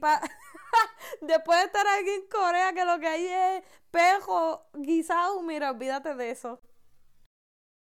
después de estar aquí en Corea que lo que hay es pejo guisado, mira, olvídate de eso.